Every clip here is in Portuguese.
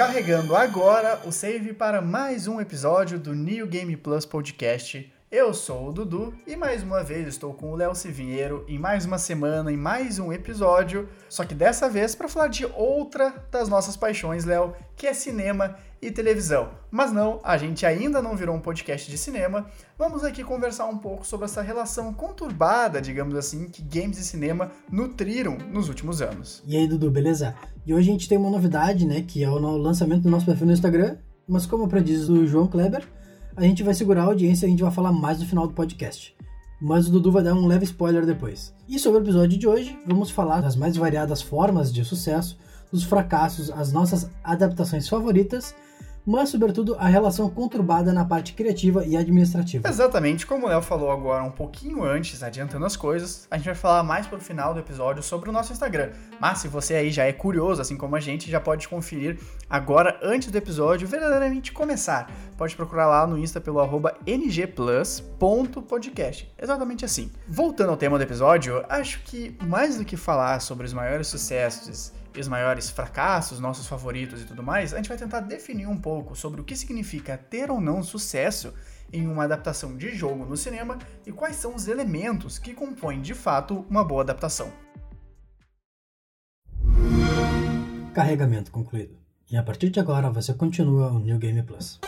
carregando agora o save para mais um episódio do New Game Plus Podcast. Eu sou o Dudu e mais uma vez estou com o Léo Civinheiro em mais uma semana, em mais um episódio, só que dessa vez para falar de outra das nossas paixões, Léo, que é cinema e televisão. Mas não, a gente ainda não virou um podcast de cinema. Vamos aqui conversar um pouco sobre essa relação conturbada, digamos assim, que games e cinema nutriram nos últimos anos. E aí, Dudu, beleza? E hoje a gente tem uma novidade, né, que é o lançamento do nosso perfil no Instagram, mas como prediz o João Kleber, a gente vai segurar a audiência e a gente vai falar mais no final do podcast. Mas o Dudu vai dar um leve spoiler depois. E sobre o episódio de hoje, vamos falar das mais variadas formas de sucesso, dos fracassos, as nossas adaptações favoritas mas sobretudo a relação conturbada na parte criativa e administrativa. Exatamente, como o Léo falou agora um pouquinho antes, adiantando as coisas, a gente vai falar mais pro final do episódio sobre o nosso Instagram. Mas se você aí já é curioso, assim como a gente, já pode conferir agora, antes do episódio verdadeiramente começar. Pode procurar lá no Insta pelo arroba ngplus.podcast. Exatamente assim. Voltando ao tema do episódio, acho que mais do que falar sobre os maiores sucessos e os maiores fracassos, nossos favoritos e tudo mais, a gente vai tentar definir um pouco sobre o que significa ter ou não sucesso em uma adaptação de jogo no cinema e quais são os elementos que compõem de fato uma boa adaptação. Carregamento concluído. E a partir de agora você continua o New Game Plus.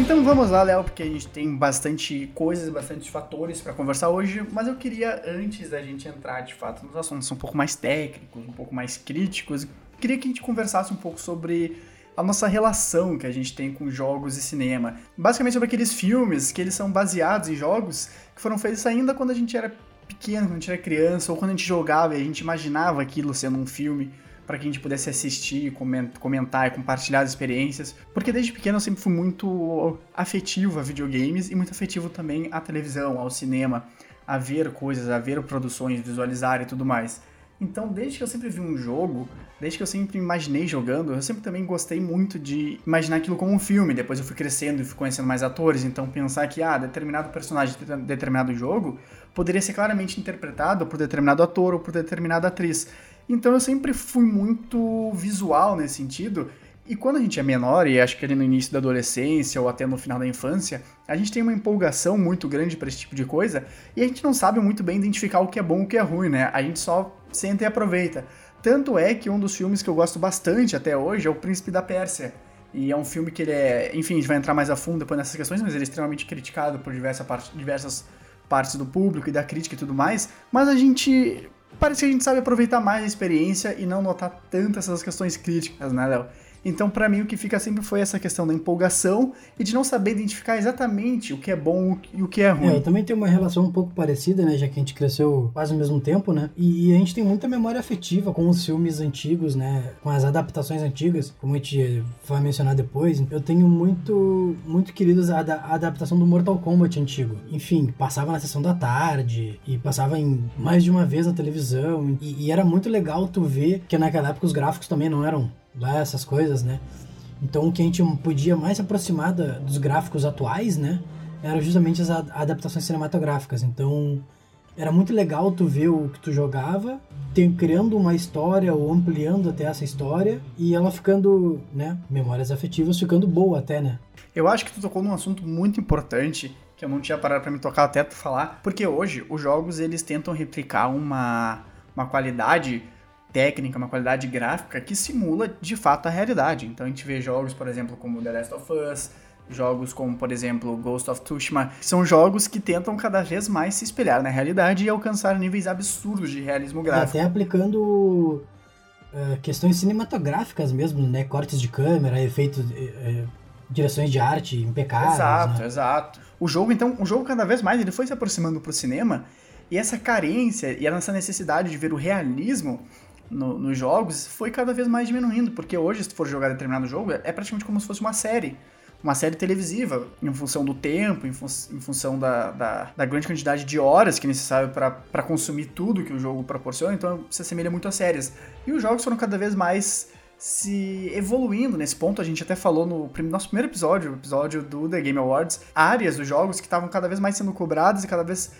Então vamos lá, Léo, porque a gente tem bastante coisas, bastante fatores para conversar hoje, mas eu queria, antes da gente entrar de fato nos assuntos um pouco mais técnicos, um pouco mais críticos, queria que a gente conversasse um pouco sobre a nossa relação que a gente tem com jogos e cinema. Basicamente sobre aqueles filmes que eles são baseados em jogos que foram feitos ainda quando a gente era pequeno, quando a gente era criança, ou quando a gente jogava e a gente imaginava aquilo sendo um filme para que a gente pudesse assistir, comentar e compartilhar as experiências. Porque desde pequeno eu sempre fui muito afetivo a videogames e muito afetivo também à televisão, ao cinema, a ver coisas, a ver produções, visualizar e tudo mais. Então, desde que eu sempre vi um jogo, desde que eu sempre imaginei jogando, eu sempre também gostei muito de imaginar aquilo como um filme. Depois eu fui crescendo e fui conhecendo mais atores, então pensar que, ah, determinado personagem de determinado jogo poderia ser claramente interpretado por determinado ator ou por determinada atriz. Então eu sempre fui muito visual nesse sentido. E quando a gente é menor, e acho que ali no início da adolescência ou até no final da infância, a gente tem uma empolgação muito grande para esse tipo de coisa e a gente não sabe muito bem identificar o que é bom e o que é ruim, né? A gente só senta e aproveita. Tanto é que um dos filmes que eu gosto bastante até hoje é O Príncipe da Pérsia. E é um filme que ele é. Enfim, a gente vai entrar mais a fundo depois nessas questões, mas ele é extremamente criticado por diversa parte, diversas partes do público e da crítica e tudo mais. Mas a gente parece que a gente sabe aproveitar mais a experiência e não notar tantas essas questões críticas, né, Léo? Então, para mim, o que fica sempre foi essa questão da empolgação e de não saber identificar exatamente o que é bom e o que é ruim. É, eu também tenho uma relação um pouco parecida, né? Já que a gente cresceu quase ao mesmo tempo, né? E, a gente tem muita memória afetiva com os filmes antigos, né? Com as adaptações antigas, como a gente vai mencionar depois. Eu tenho muito, muito queridos a, a adaptação do Mortal Kombat antigo. Enfim, passava na sessão da tarde e passava em mais de uma vez na televisão. E, e era muito legal tu ver que naquela época os gráficos também não eram lá essas coisas, né? Então o que a gente podia mais aproximar da, dos gráficos atuais, né? Era justamente as adaptações cinematográficas. Então era muito legal tu ver o que tu jogava, tem, criando uma história ou ampliando até essa história e ela ficando, né? Memórias afetivas ficando boa até, né? Eu acho que tu tocou num assunto muito importante que eu não tinha parado para me tocar até tu falar, porque hoje os jogos eles tentam replicar uma, uma qualidade técnica, uma qualidade gráfica que simula de fato a realidade. Então a gente vê jogos, por exemplo, como The Last of Us, jogos como, por exemplo, Ghost of Tsushima, que são jogos que tentam cada vez mais se espelhar na realidade e alcançar níveis absurdos de realismo gráfico. Até aplicando uh, questões cinematográficas mesmo, né? Cortes de câmera, efeitos, uh, direções de arte impecáveis. Exato, né? exato. O jogo, então, o jogo cada vez mais ele foi se aproximando pro cinema e essa carência e essa necessidade de ver o realismo no, nos jogos foi cada vez mais diminuindo, porque hoje, se for jogar determinado jogo, é praticamente como se fosse uma série. Uma série televisiva, em função do tempo, em, em função da, da, da, grande quantidade de horas que é necessário para consumir tudo que o jogo proporciona, então se assemelha muito a séries. E os jogos foram cada vez mais se evoluindo nesse ponto. A gente até falou no nosso primeiro episódio, o episódio do The Game Awards, áreas dos jogos que estavam cada vez mais sendo cobradas e cada vez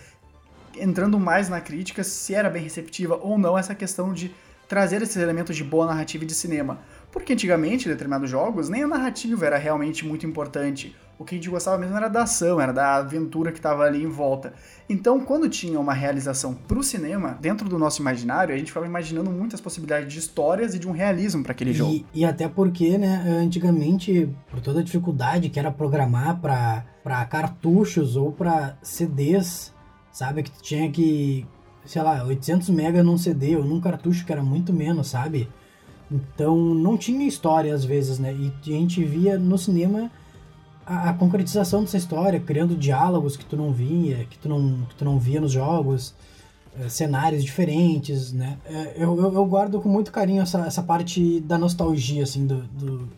entrando mais na crítica se era bem receptiva ou não essa questão de trazer esses elementos de boa narrativa e de cinema. Porque antigamente, em determinados jogos, nem a narrativa era realmente muito importante. O que a gente gostava mesmo era da ação, era da aventura que estava ali em volta. Então, quando tinha uma realização para o cinema, dentro do nosso imaginário, a gente ficava imaginando muitas possibilidades de histórias e de um realismo para aquele e, jogo. E até porque, né, antigamente, por toda a dificuldade que era programar para cartuchos ou para CDs, sabe, que tinha que, sei lá, 800 mega num CD ou num cartucho que era muito menos, sabe? Então não tinha história às vezes, né? E a gente via no cinema a, a, concretização dessa história, criando diálogos que tu não via, que tu não, que tu não via nos jogos, é, cenários diferentes, né? É, eu, eu, eu, guardo com muito carinho essa, essa parte da nostalgia, assim, do, do,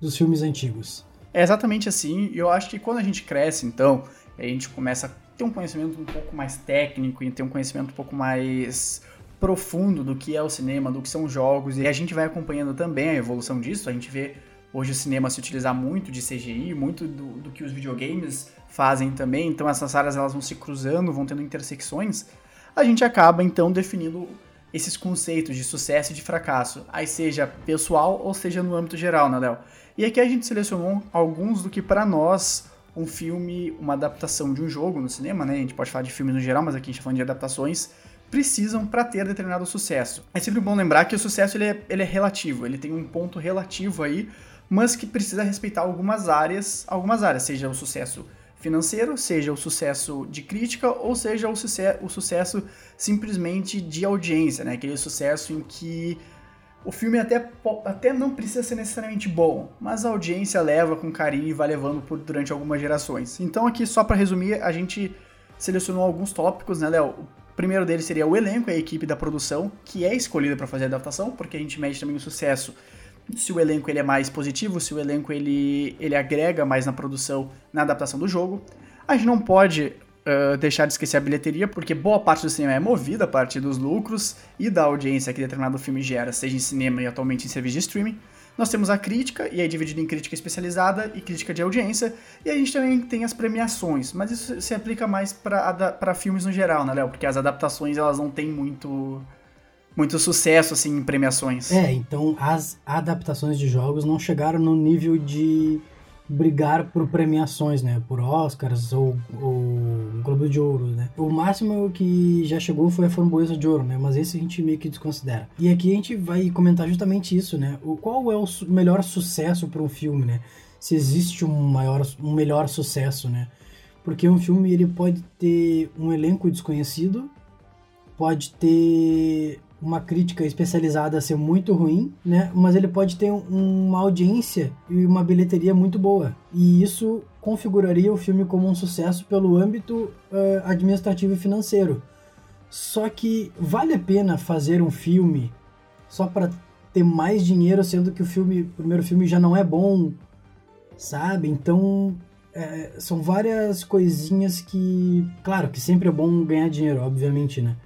dos filmes antigos. É exatamente assim, e eu acho que quando a gente cresce, então, a gente começa ter um conhecimento um pouco mais técnico e ter um conhecimento um pouco mais profundo do que é o cinema, do que são jogos, e a gente vai acompanhando também a evolução disso, a gente vê hoje o cinema se utilizar muito de CGI, muito do, do, que os videogames fazem também, então essas áreas elas vão se cruzando, vão tendo intersecções, a gente acaba então definindo esses conceitos de sucesso e de fracasso, aí seja pessoal ou seja no âmbito geral, né, Léo? E aqui a gente selecionou alguns do que para nós um filme, uma adaptação de um jogo no cinema, né? A gente pode falar de filmes no geral, mas aqui a gente está falando de adaptações, precisam para ter determinado sucesso. É sempre bom lembrar que o sucesso ele é, ele é relativo, ele tem um ponto relativo aí mas que precisa respeitar algumas áreas, algumas áreas, seja o sucesso financeiro, seja o sucesso de crítica, ou seja o, suce o sucesso simplesmente de audiência, né? Aquele sucesso em que o filme até, até não precisa ser necessariamente bom, mas a audiência leva com carinho e vai levando por, durante algumas gerações. Então aqui, só para resumir, a gente selecionou alguns tópicos, né, Léo? O primeiro deles seria o elenco, a equipe da produção, que é escolhida para fazer a adaptação, porque a gente mede também o sucesso se o elenco ele é mais positivo, se o elenco ele, ele agrega mais na produção, na adaptação do jogo. A gente não pode deixar de esquecer a bilheteria, porque boa parte do cinema é movida a partir dos lucros e da audiência que determinado filme gera, seja em cinema e atualmente em serviço de streaming. Nós temos a crítica, e aí dividido em crítica especializada e crítica de audiência, e a gente também tem as premiações, mas isso se aplica mais para filmes no geral, né, Léo? Porque as adaptações elas não têm muito muito sucesso assim em premiações. É, então as adaptações de jogos não chegaram no nível de brigar por premiações, né? Por Oscars ou, ou Globo de Ouro, né? O máximo que já chegou foi a Framboesa de Ouro, né? Mas esse a gente meio que desconsidera. E aqui a gente vai comentar justamente isso, né? O, qual é o melhor sucesso para um filme, né? Se existe um maior, um melhor sucesso, né? Porque um filme ele pode ter um elenco desconhecido, pode ter uma crítica especializada ser muito ruim, né? Mas ele pode ter uma audiência e uma bilheteria muito boa. E isso configuraria o filme como um sucesso pelo âmbito uh, administrativo e financeiro. Só que vale a pena fazer um filme só para ter mais dinheiro, sendo que o filme, o primeiro filme já não é bom, sabe? Então é, são várias coisinhas que, claro, que sempre é bom ganhar dinheiro, obviamente, né?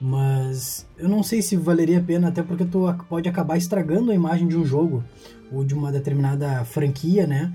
Mas eu não sei se valeria a pena, até porque tu pode acabar estragando a imagem de um jogo ou de uma determinada franquia, né?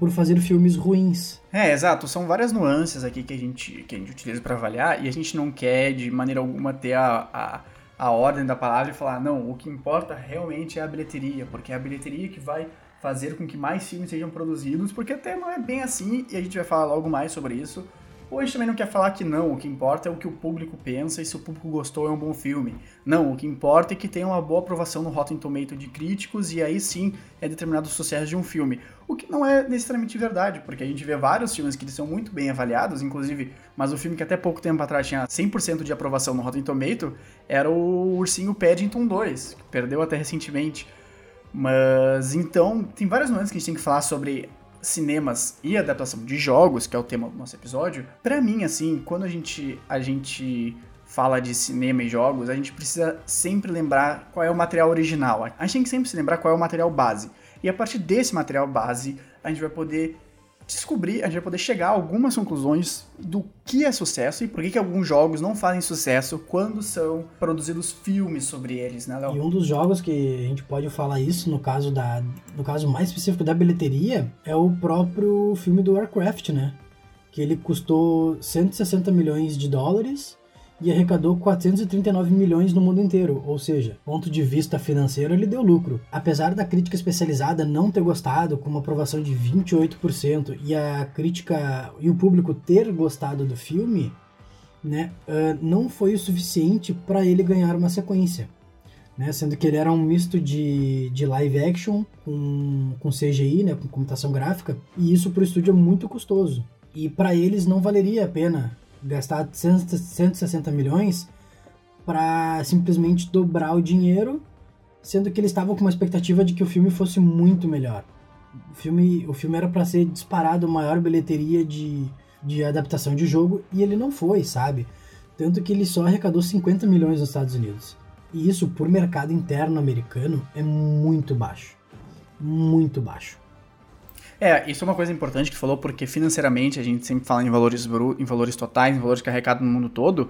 Por fazer filmes ruins. É, exato. São várias nuances aqui que a gente, que a gente utiliza para avaliar e a gente não quer de maneira alguma ter a, a, a ordem da palavra e falar, não, o que importa realmente é a bilheteria, porque é a bilheteria que vai fazer com que mais filmes sejam produzidos, porque até não é bem assim e a gente vai falar logo mais sobre isso. Ou a gente também não quer falar que não, o que importa é o que o público pensa e se o público gostou é um bom filme. Não, o que importa é que tenha uma boa aprovação no Rotten Tomato de críticos e aí sim é determinado o sucesso de um filme. O que não é necessariamente verdade, porque a gente vê vários filmes que são muito bem avaliados, inclusive, mas o filme que até pouco tempo atrás tinha 100% de aprovação no Rotten Tomato era o Ursinho Paddington 2, que perdeu até recentemente. Mas então, tem várias nuances que a gente tem que falar sobre cinemas e adaptação de jogos, que é o tema do nosso episódio, para mim, assim, quando a gente, a gente fala de cinema e jogos, a gente precisa sempre lembrar qual é o material original. A gente tem que sempre se lembrar qual é o material base. E a partir desse material base, a gente vai poder descobrir, a gente vai poder chegar a algumas conclusões do que é sucesso e por que, que alguns jogos não fazem sucesso quando são produzidos filmes sobre eles, né? E um dos jogos que a gente pode falar isso, no caso da no caso mais específico da bilheteria, é o próprio filme do Warcraft, né? Que ele custou 160 milhões de dólares e arrecadou 439 milhões no mundo inteiro, ou seja, ponto de vista financeiro ele deu lucro. Apesar da crítica especializada não ter gostado, com uma aprovação de 28%, e a crítica e o público ter gostado do filme, né, uh, não foi o suficiente para ele ganhar uma sequência. Né, sendo que ele era um misto de, de live action com, com CGI, né, com computação gráfica, e isso para o estúdio é muito custoso. E para eles não valeria a pena gastar 160 milhões para simplesmente dobrar o dinheiro, sendo que eles estavam com uma expectativa de que o filme fosse muito melhor. O filme, o filme era para ser disparado maior bilheteria de, de adaptação de jogo e ele não foi, sabe? Tanto que ele só arrecadou 50 milhões nos Estados Unidos. E isso, por mercado interno americano, é muito baixo. Muito baixo. É, isso é uma coisa importante que falou, porque financeiramente a gente sempre fala em valores, em valores totais, em valores carregados no mundo todo.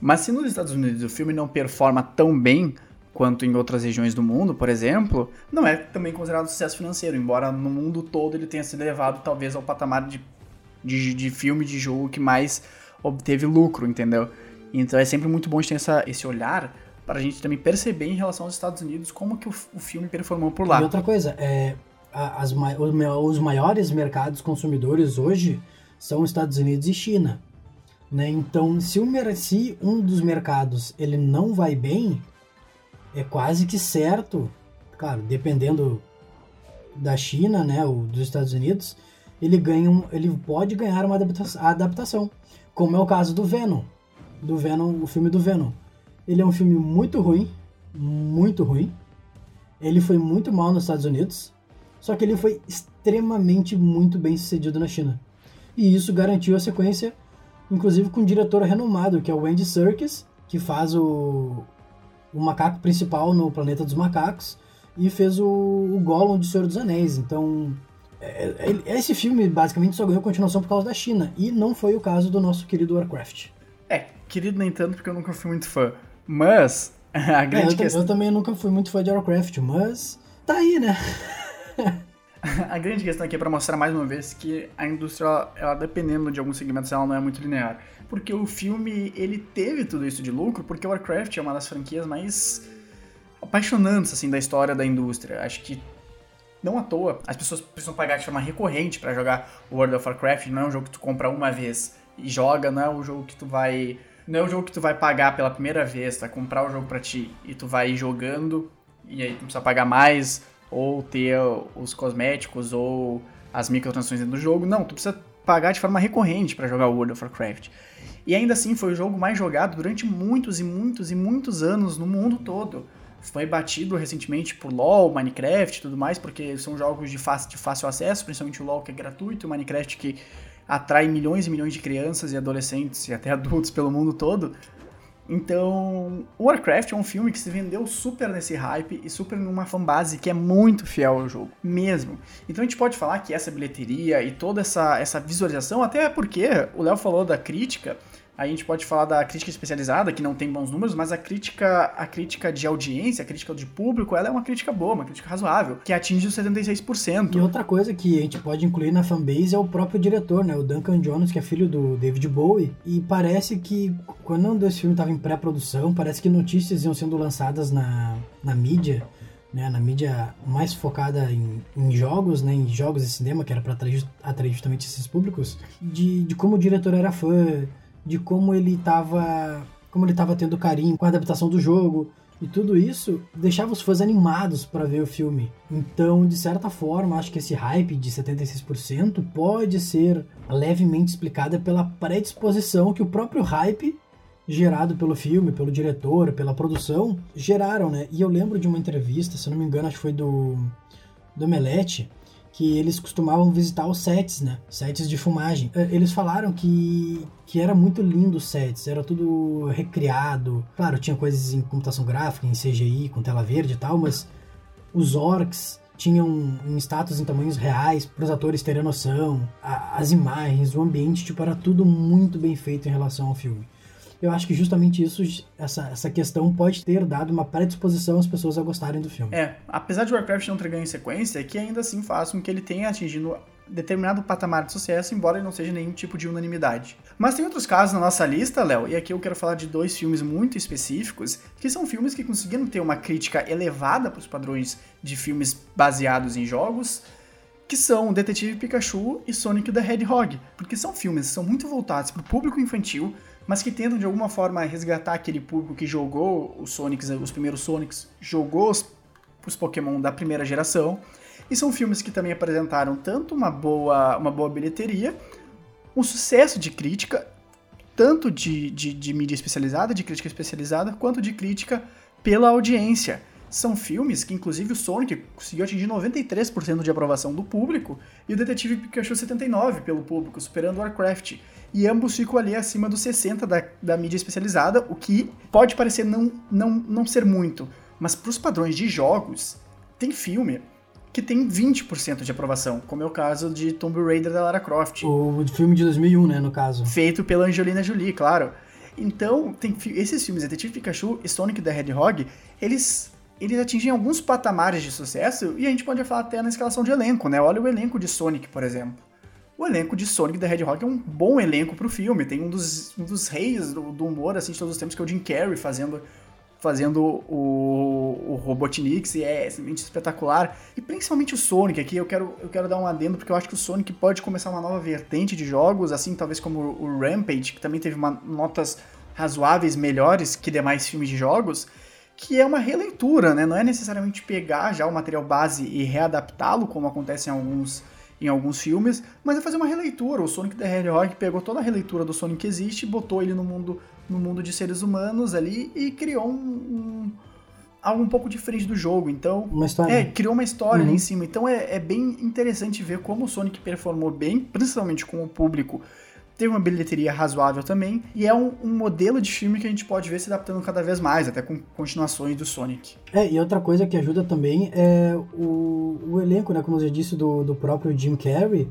Mas se nos Estados Unidos o filme não performa tão bem quanto em outras regiões do mundo, por exemplo, não é também considerado sucesso financeiro, embora no mundo todo ele tenha sido levado talvez ao patamar de, de, de filme, de jogo que mais obteve lucro, entendeu? Então é sempre muito bom a gente ter essa, esse olhar para a gente também perceber em relação aos Estados Unidos como que o, o filme performou por lá. E outra coisa, é, as, os maiores mercados consumidores hoje são Estados Unidos e China. Né? Então, se, o, se um dos mercados ele não vai bem, é quase que certo, claro, dependendo da China, né, ou dos Estados Unidos, ele ganha, um, ele pode ganhar uma adaptação, como é o caso do Venom, do Venom, o filme do Venom. Ele é um filme muito ruim, muito ruim. Ele foi muito mal nos Estados Unidos, só que ele foi extremamente muito bem sucedido na China. E isso garantiu a sequência, inclusive com um diretor renomado, que é o Andy Serkis, que faz o, o macaco principal no Planeta dos Macacos e fez o, o Gollum de Senhor dos Anéis. Então, é, é, esse filme basicamente só ganhou continuação por causa da China, e não foi o caso do nosso querido Warcraft. É, querido nem tanto porque eu nunca fui muito fã. Mas, a grande é, eu, questão... eu também nunca fui muito fã de Warcraft, mas tá aí, né? a grande questão aqui é para mostrar mais uma vez que a indústria, ela, dependendo de alguns segmentos, ela não é muito linear. Porque o filme, ele teve tudo isso de lucro, porque Warcraft é uma das franquias mais apaixonantes, assim, da história da indústria. Acho que não à toa, as pessoas precisam pagar de forma recorrente para jogar World of Warcraft, não é um jogo que tu compra uma vez e joga, não é um jogo que tu vai... Não é um jogo que tu vai pagar pela primeira vez, tu comprar o jogo para ti e tu vai jogando e aí tu precisa pagar mais ou ter os cosméticos ou as microtransações dentro do jogo. Não, tu precisa pagar de forma recorrente para jogar World of Warcraft. E ainda assim foi o jogo mais jogado durante muitos e muitos e muitos anos no mundo todo. Foi batido recentemente por LoL, Minecraft e tudo mais, porque são jogos de fácil, de fácil acesso, principalmente o LoL que é gratuito, o Minecraft que atrai milhões e milhões de crianças e adolescentes e até adultos pelo mundo todo. Então, Warcraft é um filme que se vendeu super nesse hype e super numa fanbase que é muito fiel ao jogo, mesmo. Então a gente pode falar que essa bilheteria e toda essa, essa visualização, até porque o Léo falou da crítica, a gente pode falar da crítica especializada, que não tem bons números, mas a crítica, a crítica de audiência, a crítica de público, ela é uma crítica boa, uma crítica razoável, que atinge os 76%. E outra coisa que a gente pode incluir na fanbase é o próprio diretor, né? O Duncan Jones, que é filho do David Bowie. E parece que quando esse filme estava em pré-produção, parece que notícias iam sendo lançadas na, na mídia. Né, na mídia mais focada em, em, jogos, né, em jogos e cinema, que era para atrair, atrair justamente esses públicos, de, de como o diretor era fã, de como ele estava como ele estava tendo carinho com a adaptação do jogo e tudo isso deixava os fãs animados para ver o filme. Então, de certa forma, acho que esse hype de 76% pode ser levemente explicada pela predisposição que o próprio hype gerado pelo filme, pelo diretor, pela produção, geraram, né? E eu lembro de uma entrevista, se não me engano, acho que foi do do Melete, que eles costumavam visitar os sets, né? Sets de filmagem. É, eles falaram que, que era muito lindo os sets, era tudo recriado. Claro, tinha coisas em computação gráfica, em CGI, com tela verde e tal, mas os orcs tinham um status em tamanhos reais para os atores terem noção. A, as imagens, o ambiente, tipo, era tudo muito bem feito em relação ao filme eu acho que justamente isso, essa, essa questão pode ter dado uma predisposição às pessoas a gostarem do filme. É, apesar de Warcraft não ter ganho sequência, é que ainda assim faz com que ele tenha atingido determinado patamar de sucesso, embora ele não seja nenhum tipo de unanimidade. Mas tem outros casos na nossa lista, Léo, e aqui eu quero falar de dois filmes muito específicos, que são filmes que conseguiram ter uma crítica elevada para os padrões de filmes baseados em jogos, que são Detetive Pikachu e Sonic the Hedgehog, porque são filmes que são muito voltados para o público infantil, mas que tentam de alguma forma resgatar aquele público que jogou os Sonics, os primeiros Sonics, jogou os, os Pokémon da primeira geração, e são filmes que também apresentaram tanto uma boa, uma boa bilheteria, um sucesso de crítica, tanto de, de, de mídia especializada, de crítica especializada, quanto de crítica pela audiência. São filmes que, inclusive, o Sonic conseguiu atingir 93% de aprovação do público e o Detetive Pikachu 79% pelo público, superando Warcraft. E ambos ficam ali acima dos 60% da, da mídia especializada, o que pode parecer não, não, não ser muito, mas para os padrões de jogos, tem filme que tem 20% de aprovação, como é o caso de Tomb Raider da Lara Croft. O filme de 2001, né, no caso. Feito pela Angelina Jolie, claro. Então, tem esses filmes, Detetive Pikachu e Sonic the Hedgehog, eles eles atingem alguns patamares de sucesso e a gente pode falar até na escalação de elenco, né? Olha o elenco de Sonic, por exemplo. O elenco de Sonic the Hedgehog é um bom elenco pro filme. Tem um dos, um dos reis do, do humor assim, de todos os tempos, que é o Jim Carrey, fazendo, fazendo o, o Robotnik, e é simplesmente espetacular. E principalmente o Sonic aqui, eu quero, eu quero dar um adendo, porque eu acho que o Sonic pode começar uma nova vertente de jogos, assim, talvez como o Rampage, que também teve uma, notas razoáveis melhores que demais filmes de jogos que é uma releitura, né? Não é necessariamente pegar já o material base e readaptá-lo, como acontece em alguns, em alguns filmes, mas é fazer uma releitura. O Sonic the Hedgehog pegou toda a releitura do Sonic que existe, botou ele no mundo, no mundo de seres humanos ali e criou um, um algo um pouco diferente do jogo. Então, uma história. é, criou uma história uhum. ali em cima. Então é, é bem interessante ver como o Sonic performou bem, principalmente com o público teve uma bilheteria razoável também, e é um, um, modelo de filme que a gente pode ver se adaptando cada vez mais, até com continuações do Sonic. É, e outra coisa que ajuda também é o, o elenco, né, como eu já disse, do, do próprio Jim Carrey,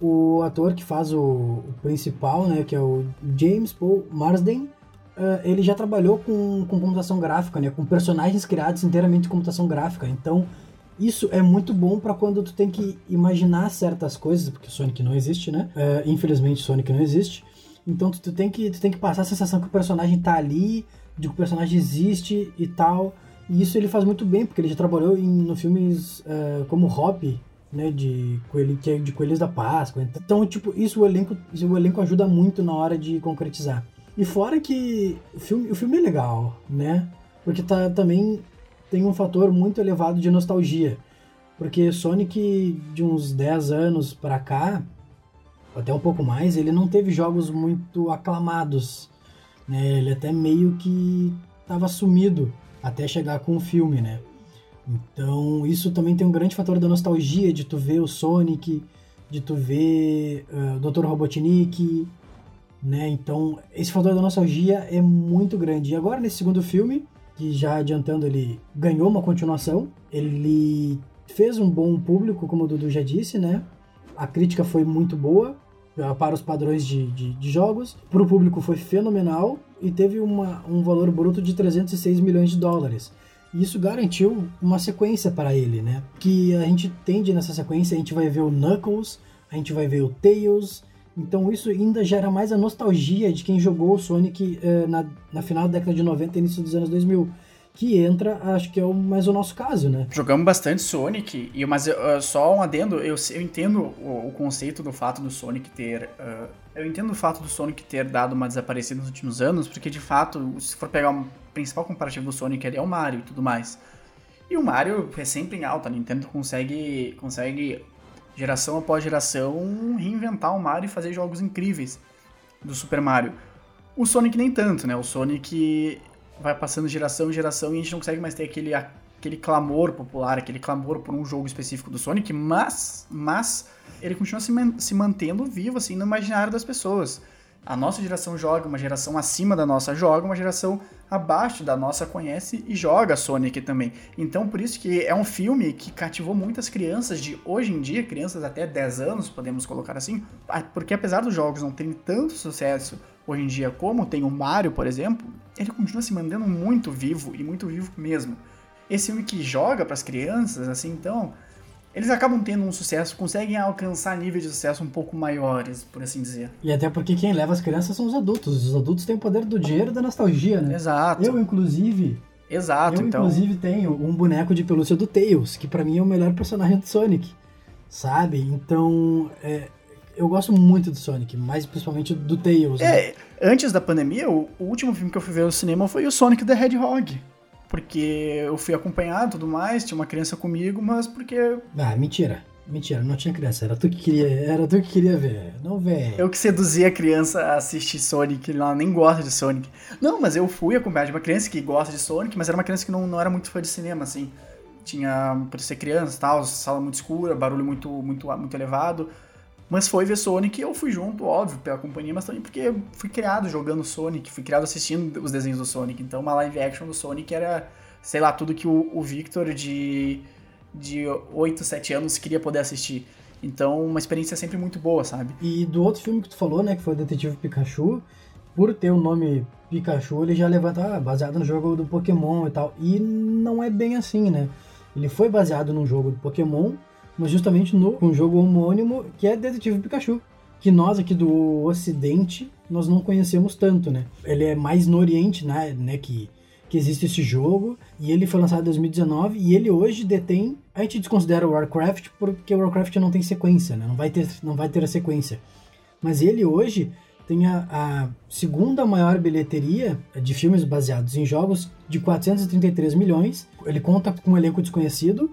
o ator que faz o, o principal, né, que é o James Paul Marsden, uh, ele já trabalhou com, com computação gráfica, né, com personagens criados inteiramente em computação gráfica, então isso é muito bom para quando tu tem que imaginar certas coisas, porque o Sonic não existe, né? É, infelizmente, Sonic não existe. Então tu, tu, tem que, tu tem que passar a sensação que o personagem tá ali, de que o personagem existe e tal. E isso ele faz muito bem, porque ele já trabalhou em no filmes uh, como Hop, né, de, coelho, é de Coelhos da Páscoa. Então, tipo, isso o elenco, o elenco ajuda muito na hora de concretizar. E fora que o filme, o filme é legal, né? Porque tá também tem um fator muito elevado de nostalgia. Porque Sonic, de uns 10 anos para cá, até um pouco mais, ele não teve jogos muito aclamados. Né? Ele até meio que estava sumido até chegar com o filme, né? Então, isso também tem um grande fator da nostalgia de tu ver o Sonic, de tu ver uh, o Dr. Robotnik, né? Então, esse fator da nostalgia é muito grande. E agora, nesse segundo filme, que já adiantando, ele ganhou uma continuação. Ele fez um bom público, como o Dudu já disse, né? A crítica foi muito boa eh, para os padrões de, de, de jogos. Para o público foi fenomenal e teve uma, um valor bruto de 306 milhões de dólares. Isso garantiu uma sequência para ele, né? Que a gente tende nessa sequência, a gente vai ver o Knuckles, a gente vai ver o Tails, então isso ainda gera mais a nostalgia de quem jogou o Sonic eh, na, na final da década de 90 e início dos anos 2000. Que entra, acho que é o, mais o nosso caso, né? Jogamos bastante Sonic, e, mas uh, só um adendo, eu, eu entendo o, o, conceito do fato do Sonic ter. Uh, eu entendo o fato do Sonic ter dado uma desaparecida nos últimos anos, porque de fato, se for pegar o principal comparativo do Sonic, ele é o Mario e tudo mais. E o Mario é sempre em alta, a Nintendo consegue, consegue geração após geração, reinventar o Mario e fazer jogos incríveis do Super Mario. O Sonic nem tanto, né? O Sonic vai passando geração em geração e a gente não consegue mais ter aquele, aquele clamor popular, aquele clamor por um jogo específico do Sonic, mas, mas ele continua se, se mantendo vivo assim no imaginário das pessoas. A nossa geração joga, uma geração acima da nossa joga, uma geração abaixo da nossa conhece e joga Sonic também. Então por isso que é um filme que cativou muitas crianças de hoje em dia, crianças até 10 anos, podemos colocar assim, porque apesar dos jogos não terem tanto sucesso hoje em dia como tem o Mario, por exemplo, ele continua se mantendo muito vivo e muito vivo mesmo. Esse filme que joga para as crianças, assim, então, eles acabam tendo um sucesso, conseguem alcançar níveis de sucesso um pouco maiores, por assim dizer. E até porque quem leva as crianças são os adultos. Os adultos têm o poder do dinheiro e da nostalgia, né? Exato. Eu, inclusive, Exato, eu, então. inclusive, tenho um boneco de pelúcia do Tails, que pra mim é o melhor personagem do Sonic. Sabe? Então, é, eu gosto muito do Sonic, mais principalmente do Tails. né? É, antes da pandemia, o, o último filme que eu fui ver no cinema foi o Sonic the Hedgehog. Porque eu fui acompanhado e tudo mais, tinha uma criança comigo, mas porque Ah, mentira. Mentira, não tinha criança. Era tu que queria, era tu que queria ver. Não vê. eu que seduzi a criança a assistir Sonic, ela nem gosta de Sonic. Não, mas eu fui acompanhado de uma criança que gosta de Sonic, mas era uma criança que não, não era muito fã de cinema, assim. Tinha, por ser criança e tal, sala muito escura, barulho muito, muito, muito elevado. Mas foi ver Sonic e eu fui junto, óbvio, pela companhia, mas também porque fui criado jogando Sonic, fui criado assistindo os desenhos do Sonic. Então uma live action do Sonic era, sei lá, tudo que o, o Victor de, de 8, 7 anos queria poder assistir. Então uma experiência sempre muito boa, sabe? E do outro filme que tu falou, né, que foi o Detetive Pikachu, por ter o nome Pikachu, ele já levanta ah, baseado no jogo do Pokémon e tal. E não é bem assim, né? Ele foi baseado num jogo do Pokémon, mas justamente no um jogo homônimo que é Detetive Pikachu, que nós aqui do Ocidente nós não conhecemos tanto, né? Ele é mais no Oriente, né, né que que existe esse jogo e ele foi lançado em 2019 e ele hoje detém a gente desconsidera o Warcraft porque o Warcraft não tem sequência, né? Não vai ter não vai ter a sequência. Mas ele hoje tem a, a segunda maior bilheteria de filmes baseados em jogos de 433 milhões. Ele conta com um elenco desconhecido,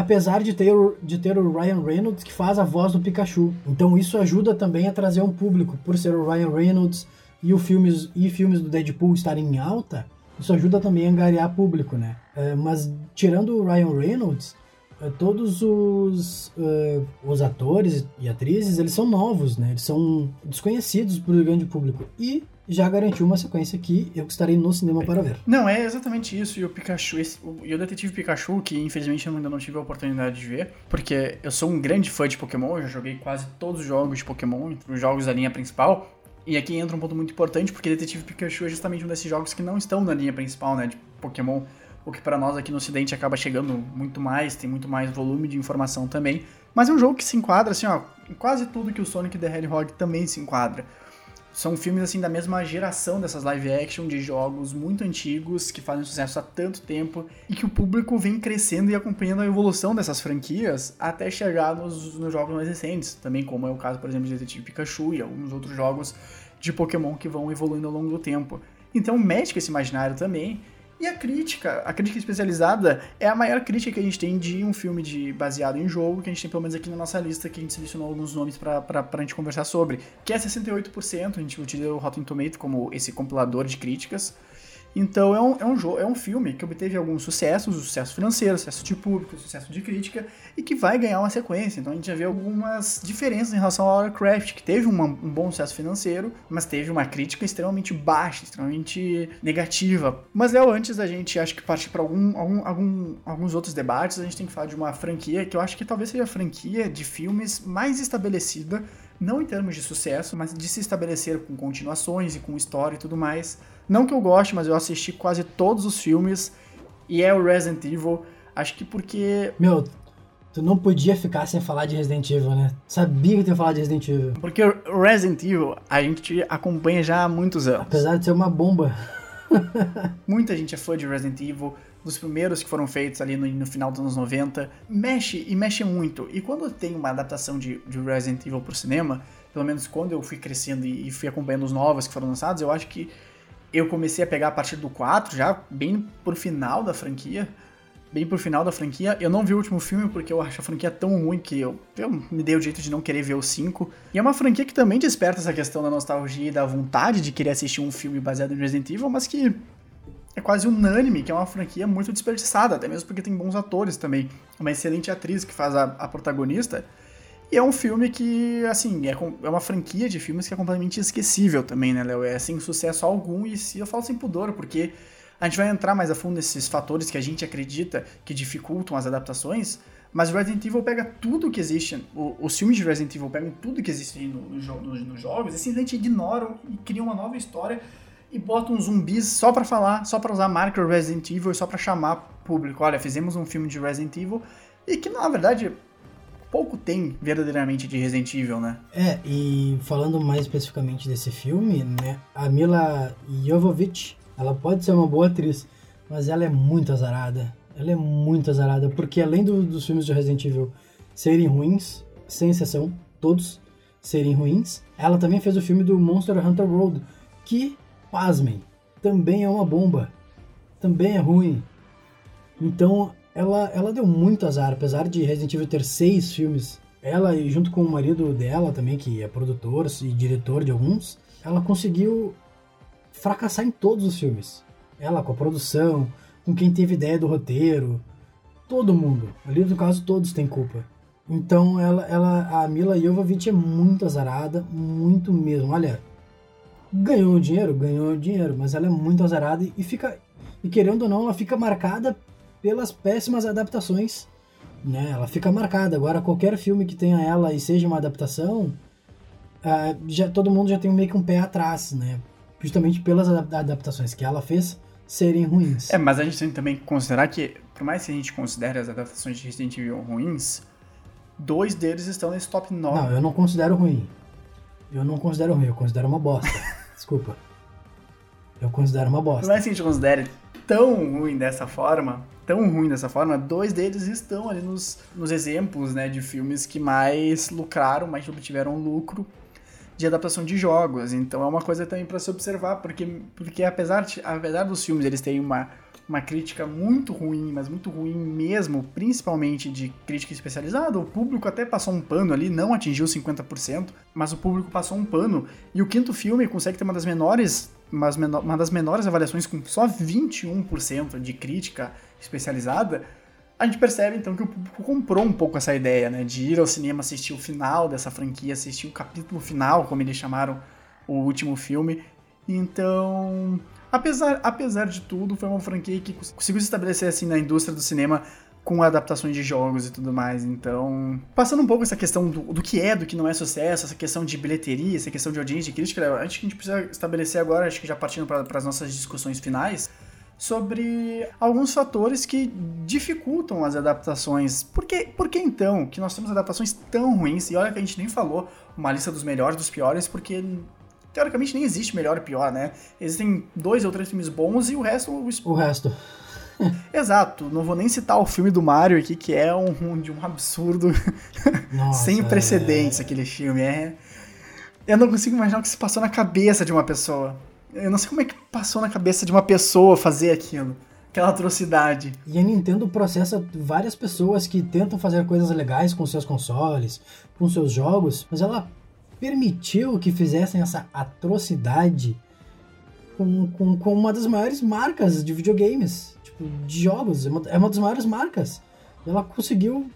apesar de ter, o- de ter o Ryan Reynolds que faz a voz do Pikachu. Então isso ajuda também a trazer um público, por ser o Ryan Reynolds e, o filmes, e filmes do Deadpool estarem em alta, isso ajuda também a angariar público, né? É, mas tirando o Ryan Reynolds, é, todos os, é, os atores e atrizes, eles são novos, né? Eles são desconhecidos para o grande público. E já garantiu uma sequência que eu estarei no cinema para ver. Não, é exatamente isso. E o Pikachu, esse- o, e o Detetive Pikachu, que infelizmente eu ainda não tive a oportunidade de ver, porque eu sou um grande fã de Pokémon, eu já joguei quase todos os jogos de Pokémon, os jogos da linha principal. E aqui entra um ponto muito importante, porque Detetive Pikachu é justamente um desses jogos que não estão na linha principal, né, de Pokémon. O que para nós aqui no ocidente acaba chegando muito mais, tem muito mais volume de informação também. Mas é um jogo que se enquadra, assim, ó, em quase tudo que o Sonic the Hedgehog também se enquadra. São filmes assim da mesma geração dessas live action de jogos muito antigos que fazem sucesso há tanto tempo e que o público vem crescendo e acompanhando a evolução dessas franquias até chegar nos, nos jogos mais recentes, também como é o caso, por exemplo, de Detetive Pikachu e alguns outros jogos de Pokémon que vão evoluindo ao longo do tempo. Então mexe com esse imaginário também. E a crítica, a crítica especializada é a maior crítica que a gente tem de um filme de, baseado em jogo, que a gente tem pelo menos aqui na nossa lista, que a gente selecionou alguns nomes pra, pra, pra gente conversar sobre, que é 68%, a gente utiliza o Rotten Tomato como esse compilador de críticas. Então é um, é um, jogo, é um filme que obteve alguns sucessos, sucesso financeiro, sucesso de público, sucesso de crítica, e que vai ganhar uma sequência. Então a gente já vê algumas diferenças em relação ao Warcraft, que teve uma- um bom sucesso financeiro, mas teve uma crítica extremamente baixa, extremamente negativa. Mas Léo, antes da gente acho que partir para algum, algum, algum- alguns outros debates, a gente tem que falar de uma franquia que eu acho que talvez seja a franquia de filmes mais estabelecida, não em termos de sucesso, mas de se estabelecer com continuações e com história e tudo mais. Não que eu goste, mas eu assisti quase todos os filmes e é o Resident Evil. Acho que porque Meu, tu não podia ficar sem falar de Resident Evil, né? Sabia que tu ia falar de Resident Evil. porque o Resident Evil a gente acompanha já há muitos anos. Apesar de ser uma bomba. Muita gente é fã de Resident Evil, dos primeiros que foram feitos ali no, no final dos anos 90. Mexe e mexe muito. E quando tem uma adaptação de, de Resident Evil pro cinema, pelo menos quando eu fui crescendo e, e fui acompanhando os novos que foram lançados, eu acho que eu comecei a pegar a partir do 4, já bem pro final da franquia. Bem pro final da franquia. Eu não vi o último filme porque eu acho a franquia tão ruim que eu, eu me dei o jeito de não querer ver o 5. E é uma franquia que também desperta essa questão da nostalgia e da vontade de querer assistir um filme baseado em Resident Evil, mas que é quase unânime que é uma franquia muito desperdiçada, até mesmo porque tem bons atores também. Uma excelente atriz que faz a, a protagonista. E é um filme que, assim, é, com- é uma franquia de filmes que é completamente esquecível também, né, Léo? É sem sucesso algum e se eu falo sem pudor, porque a gente vai entrar mais a fundo nesses fatores que a gente acredita que dificultam as adaptações, mas Resident Evil pega tudo que existe, o- os filmes de Resident Evil pegam tudo que existe no, no jo- nos- jogos e simplesmente ignoram e criam uma nova história e botam zumbis só pra falar, só pra usar a marca Resident Evil só pra chamar público. Olha, fizemos um filme de Resident Evil e que na verdade pouco tem verdadeiramente de Resident Evil, né? É, e falando mais especificamente desse filme, né, a Mila Jovovich, ela pode ser uma boa atriz, mas ela é muito azarada. Ela é muito azarada, porque além do, dos filmes de Resident Evil serem ruins, sem exceção, todos serem ruins, ela também fez o filme do Monster Hunter World, que, pasmem, também é uma bomba. Também é ruim. Então, ela, ela deu muito azar, apesar de Resident Evil ter seis filmes. Ela, junto com o marido dela também, que é produtor e diretor de alguns, ela conseguiu fracassar em todos os filmes. Ela com a produção, com quem teve ideia do roteiro, todo mundo. Ali no caso todos têm culpa. Então ela, ela a Mila Jovovich é muito azarada, muito mesmo. Olha, ganhou dinheiro, ganhou dinheiro, mas ela é muito azarada e fica e querendo ou não, ela fica marcada pelas péssimas adaptações, né? Ela fica marcada. Agora qualquer filme que tenha ela e seja uma adaptação, uh, já todo mundo já tem meio que um pé atrás, né? Justamente pelas adaptações que ela fez serem ruins. É, mas a gente tem também que considerar que, por mais que a gente considere as adaptações de Resident Evil ruins, dois deles estão nesse top 9. Não, eu não considero ruim. Eu não considero ruim, eu considero uma bosta. Desculpa. Eu considero uma bosta. Por mais que a gente considere tão ruim dessa forma, tão ruim dessa forma, dois deles estão ali nos, nos exemplos, né, de filmes que mais lucraram, mais obtiveram lucro de adaptação de jogos. Então é uma coisa também para se observar, porque, porque apesar, de, apesar dos filmes eles terem uma, uma crítica muito ruim, mas muito ruim mesmo, principalmente de crítica especializada, o público até passou um pano ali, não atingiu 50%, mas o público passou um pano. E o quinto filme consegue ter uma das menores, uma das menores avaliações com só 21% de crítica especializada a gente percebe então que o público comprou um pouco essa ideia, né, de ir ao cinema assistir o final dessa franquia, assistir o capítulo final, como eles chamaram o último filme. Então, apesar, apesar de tudo, foi uma franquia que conseguiu se estabelecer assim na indústria do cinema com adaptações de jogos e tudo mais. Então, passando um pouco essa questão do, do que é, do que não é sucesso, essa questão de bilheteria, essa questão de audiência e crítica, acho que a gente precisa estabelecer agora, acho que já partindo para as nossas discussões finais, sobre alguns fatores que dificultam as adaptações. Por que, por que então que nós temos adaptações tão ruins? E olha que a gente nem falou uma lista dos melhores dos piores, porque teoricamente nem existe melhor e pior, né? Existem dois ou três filmes bons e o resto. O resto. Exato, não vou nem citar o filme do Mario aqui, que é um, de um absurdo Nossa, sem precedentes é... aquele filme. É... Eu não consigo imaginar o que se passou na cabeça de uma pessoa. Eu não sei como é que passou na cabeça de uma pessoa fazer aquilo. Aquela atrocidade. E a Nintendo processa várias pessoas que tentam fazer coisas legais com seus consoles, com seus jogos, mas ela permitiu que fizessem essa atrocidade com, com, com uma das maiores marcas de videogames, de jogos. É uma, é uma das maiores marcas. Ela conseguiu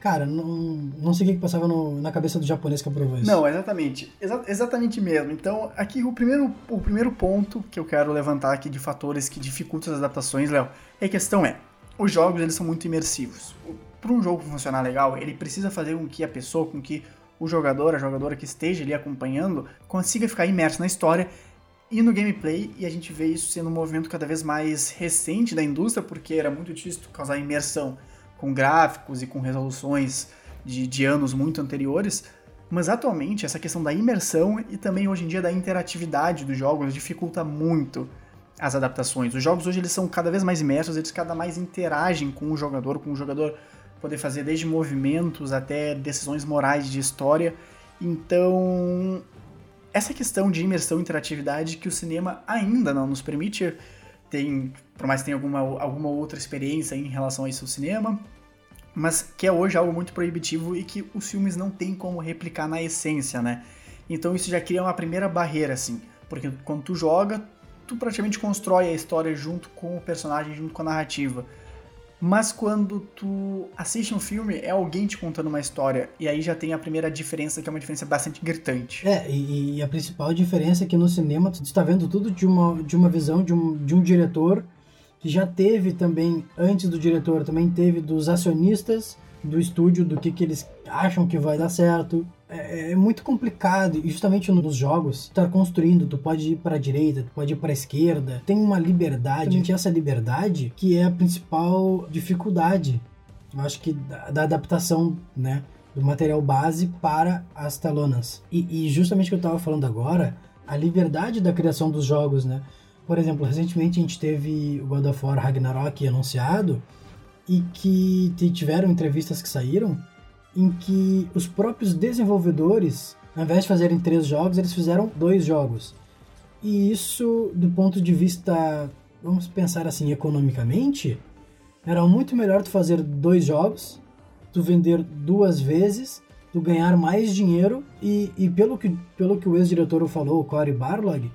Cara, não, não sei o que passava no, na cabeça do japonês que aprovou isso. Não, exatamente. Exa exatamente mesmo. Então, aqui o primeiro, o primeiro ponto que eu quero levantar aqui de fatores que dificultam as adaptações, Léo, é a questão é, os jogos eles são muito imersivos. Para um jogo funcionar legal, ele precisa fazer com que a pessoa, com que o jogador, a jogadora que esteja ali acompanhando, consiga ficar imerso na história e no gameplay, e a gente vê isso sendo um movimento cada vez mais recente da indústria, porque era muito difícil causar imersão com gráficos e com resoluções de, de anos muito anteriores, mas atualmente essa questão da imersão e também hoje em dia da interatividade dos jogos dificulta muito as adaptações. Os jogos hoje eles são cada vez mais imersos, eles cada mais interagem com o jogador, com o jogador poder fazer desde movimentos até decisões morais de história. Então, essa questão de imersão e interatividade que o cinema ainda não nos permite tem, por mais que tenha alguma, alguma outra experiência em relação a isso no cinema, mas que é hoje algo muito proibitivo e que os filmes não têm como replicar na essência, né? Então isso já cria uma primeira barreira, assim, porque quando tu joga, tu praticamente constrói a história junto com o personagem, junto com a narrativa. Mas quando tu assiste um filme, é alguém te contando uma história. E aí já tem a primeira diferença, que é uma diferença bastante gritante. É, e, e a principal diferença é que no cinema tu está vendo tudo de uma, de uma visão de um, de um diretor que já teve também, antes do diretor, também teve dos acionistas do estúdio, do que, que eles acham que vai dar certo. É, é muito complicado, e justamente nos jogos, tu tá construindo, tu pode ir para a direita, tu pode ir para a esquerda, tem uma liberdade, e essa liberdade que é a principal dificuldade, eu acho que da, da adaptação, né? do material base para as telonas. E, e justamente o que eu estava falando agora, a liberdade da criação dos jogos, né? Por exemplo, recentemente a gente teve o God of War Ragnarok anunciado e que tiveram entrevistas que saíram em que os próprios desenvolvedores, ao invés de fazerem três jogos, eles fizeram dois jogos. E isso, do ponto de vista, vamos pensar assim, economicamente, era muito melhor tu fazer dois jogos, tu vender duas vezes, tu ganhar mais dinheiro e, e pelo, que, pelo que o ex-diretor falou, o Cory Barlog,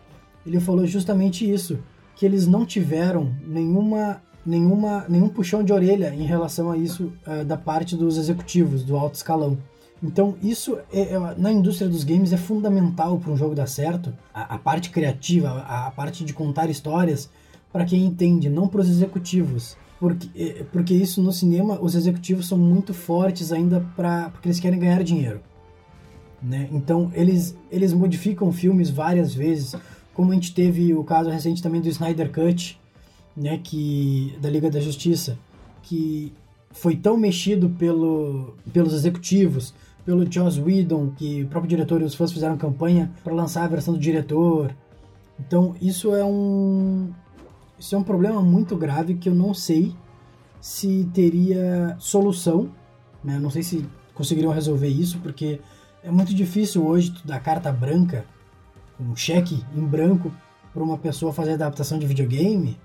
ele falou justamente isso, que eles não tiveram nenhuma, nenhuma, nenhum puxão de orelha em relação a isso uh, da parte dos executivos, do alto escalão. Então, isso é, é, na indústria dos games é fundamental para um jogo dar certo. A, a parte criativa, a, a, parte de contar histórias, para quem entende, não para os executivos. Porque, é, porque isso no cinema, os executivos são muito fortes ainda pra, porque eles querem ganhar dinheiro. Né? Então, eles, eles modificam filmes várias vezes, como a gente teve o caso recente também do Snyder Cut, né, que, da Liga da Justiça, que foi tão mexido pelo, pelos executivos, pelo Joss Whedon, que o próprio diretor e os fãs fizeram campanha para lançar a versão do diretor. Então, isso é um isso é um problema muito grave que eu não sei se teria solução, né? Não sei se conseguiriam resolver isso, porque é muito difícil hoje tu dar carta branca, um cheque em branco para uma pessoa fazer adaptação de videogame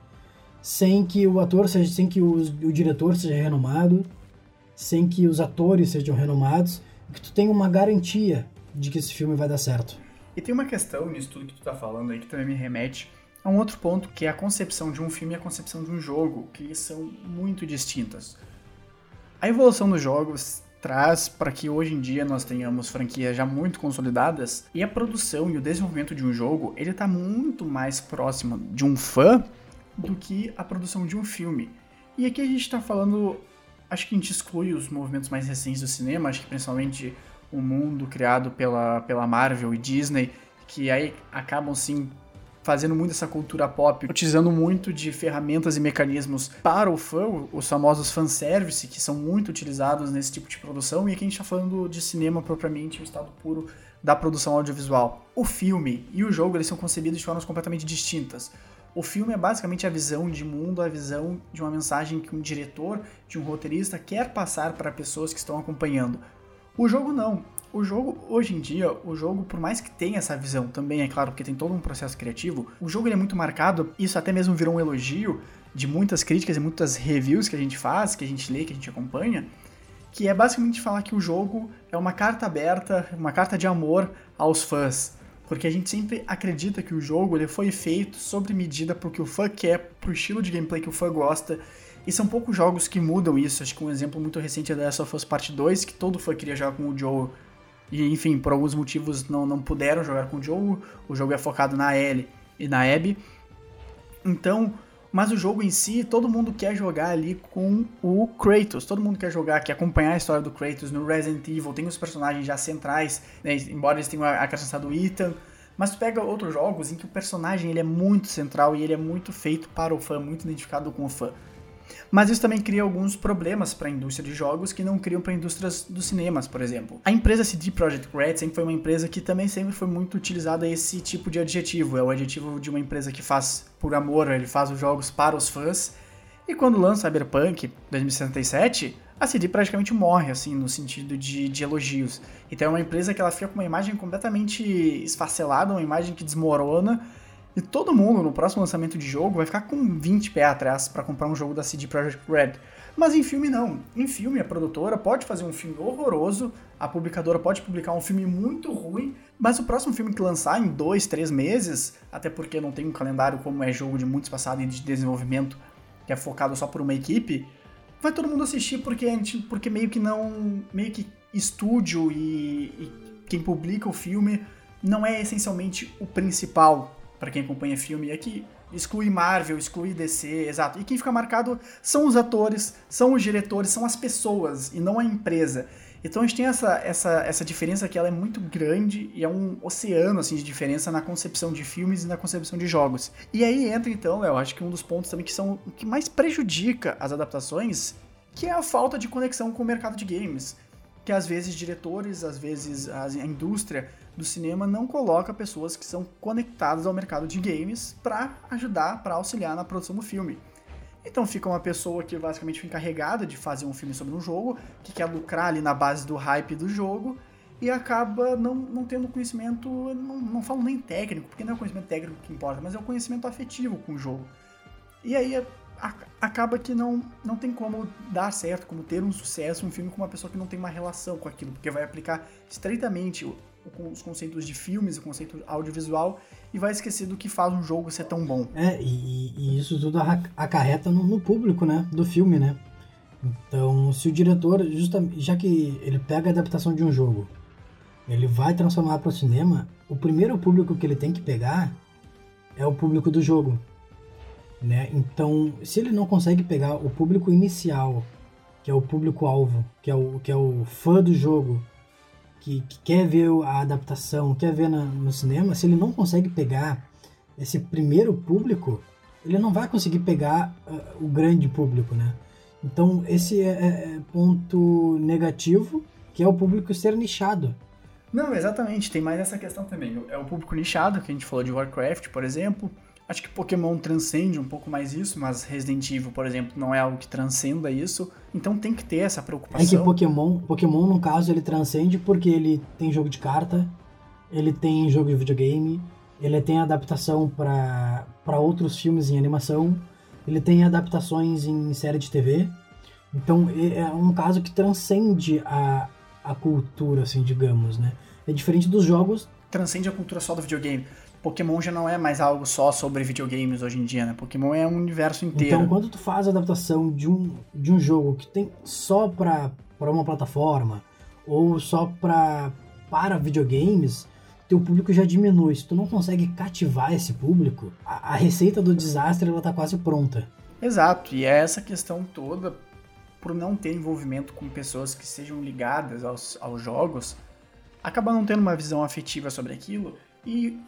sem que o ator seja, sem que o, o diretor seja renomado, sem que os atores sejam renomados que tu tem uma garantia de que esse filme vai dar certo. E tem uma questão nisso tudo que tu tá falando aí que também me remete a um outro ponto, que é a concepção de um filme e a concepção de um jogo, que são muito distintas. A evolução dos jogos traz para que hoje em dia nós tenhamos franquias já muito consolidadas e a produção e o desenvolvimento de um jogo ele está muito mais próximo de um fã do que a produção de um filme. E aqui a gente está falando acho que a gente exclui os movimentos mais recentes do cinema, acho que principalmente o mundo criado pela, pela Marvel e Disney, que aí acabam sim fazendo muito essa cultura pop, utilizando muito de ferramentas e mecanismos para o fã, os famosos fanservice, que são muito utilizados nesse tipo de produção, e aqui a gente está falando de cinema propriamente, o estado puro da produção audiovisual. O filme e o jogo eles são concebidos de formas completamente distintas. O filme é basicamente a visão de mundo, a visão de uma mensagem que um diretor, de um roteirista quer passar para pessoas que estão acompanhando. O jogo não. O jogo, hoje em dia, o jogo, por mais que tenha essa visão também, é claro, porque tem todo um processo criativo, o jogo é muito marcado, isso até mesmo virou um elogio de muitas críticas e muitas reviews que a gente faz, que a gente lê, que a gente acompanha, que é basicamente falar que o jogo é uma carta aberta, uma carta de amor aos fãs porque a gente sempre acredita que o jogo ele foi feito sobre medida pro que o fã quer, pro estilo de gameplay que o fã gosta, e são poucos jogos que mudam isso. Acho que um exemplo muito recente é The Last Us Part 2, que todo fã queria jogar com o Joe, e enfim, por alguns motivos não, não puderam jogar com o Joe, o jogo é focado na Ellie e na Abby. Então, mas o jogo em si, todo mundo quer jogar ali com o Kratos. Todo mundo quer jogar, quer acompanhar a história do Kratos no Resident Evil. Tem os personagens já centrais, né? embora eles tenham acrescentado o Ethan. Mas tu pega outros jogos em que o personagem ele é muito central e ele é muito feito para o fã, muito identificado com o fã. Mas isso também cria alguns problemas para a indústria de jogos que não criam para indústrias dos cinemas, por exemplo. A empresa CD Projekt Red sempre foi uma empresa que também sempre foi muito utilizada esse tipo de adjetivo. É o adjetivo de uma empresa que faz por amor, ele faz os jogos para os fãs. E quando lança Cyberpunk 2077, a CD praticamente morre, assim, no sentido de, de, elogios. Então é uma empresa que ela fica com uma imagem completamente esfacelada, uma imagem que desmorona, e todo mundo no próximo lançamento de jogo vai ficar com 20 pé atrás para comprar um jogo da CD Projekt Red. Mas em filme não. Em filme a produtora pode fazer um filme horroroso, a publicadora pode publicar um filme muito ruim, mas o próximo filme que lançar em dois, três meses, até porque não tem um calendário como é jogo de muitos passados e de desenvolvimento, que é focado só por uma equipe, vai todo mundo assistir porque, porque meio que não. meio que estúdio e, e quem publica o filme não é essencialmente o principal para quem acompanha filme, é que exclui Marvel, exclui DC, exato. E quem fica marcado são os atores, são os diretores, são as pessoas e não a empresa. Então a gente tem essa, essa, essa diferença que ela é muito grande e é um oceano assim de diferença na concepção de filmes e na concepção de jogos. E aí entra então, eu acho que um dos pontos também que são que mais prejudica as adaptações, que é a falta de conexão com o mercado de games que às vezes diretores, às vezes a indústria do cinema não coloca pessoas que são conectadas ao mercado de games para ajudar, para auxiliar na produção do filme. Então fica uma pessoa que basicamente foi encarregada de fazer um filme sobre um jogo, que quer lucrar ali na base do hype do jogo, e acaba não, não tendo conhecimento, não, não falo nem técnico, porque não é o conhecimento técnico que importa, mas é o conhecimento afetivo com o jogo. E aí a, acaba que não, não tem como dar certo, como ter um sucesso um filme com uma pessoa que não tem uma relação com aquilo, porque vai aplicar estreitamente os conceitos de filmes, o conceito audiovisual, e vai esquecer do que faz um jogo ser tão bom. É, e, e isso tudo acarreta no, no, público, né, do filme, né? Então, se o diretor, justamente, já que ele pega a adaptação de um jogo, ele vai transformar para o cinema, o primeiro público que ele tem que pegar é o público do jogo. Né? Então, se ele não consegue pegar o público inicial, que é o público-alvo, que, é o, que é o fã do jogo, que, que quer ver a adaptação, quer ver na, no cinema, se ele não consegue pegar esse primeiro público, ele não vai conseguir pegar uh, o grande público, né? Então, esse é, é, é ponto negativo, que é o público ser nichado. Não, exatamente. Tem mais essa questão também. É o público nichado, que a gente falou de Warcraft, por exemplo. Acho que Pokémon transcende um pouco mais isso, mas Resident Evil, por exemplo, não é algo que transcenda isso. Então tem que ter essa preocupação. É que Pokémon, Pokémon no caso, ele transcende porque ele tem jogo de carta, ele tem jogo de videogame, ele tem adaptação para outros filmes em animação, ele tem adaptações em série de TV. Então é um caso que transcende a, a cultura, assim, digamos, né? É diferente dos jogos. Transcende a cultura só do videogame. Pokémon já não é mais algo só sobre videogames hoje em dia, né? Pokémon é um universo inteiro. Então, quando tu faz a adaptação de um, de um jogo que tem só pra, pra uma plataforma ou só pra, para videogames, teu público já diminui. Se tu não consegue cativar esse público, a, a receita do desastre ela tá quase pronta. Exato, e é essa questão toda, por não ter envolvimento com pessoas que sejam ligadas aos, aos jogos, acaba não tendo uma visão afetiva sobre aquilo e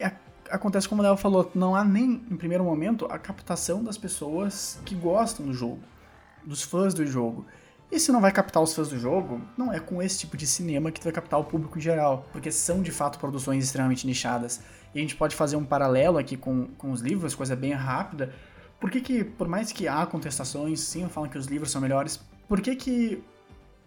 acontece como o Léo falou, não há nem, em primeiro momento, a captação das pessoas que gostam do jogo, dos fãs do jogo. E se não vai captar os fãs do jogo, não é com esse tipo de cinema que tu vai captar o público em geral, porque são de fato produções extremamente nichadas. E a gente pode fazer um paralelo aqui com, com os livros, coisa bem rápida. Por que que, por mais que há contestações, sim, falam que os livros são melhores, por que que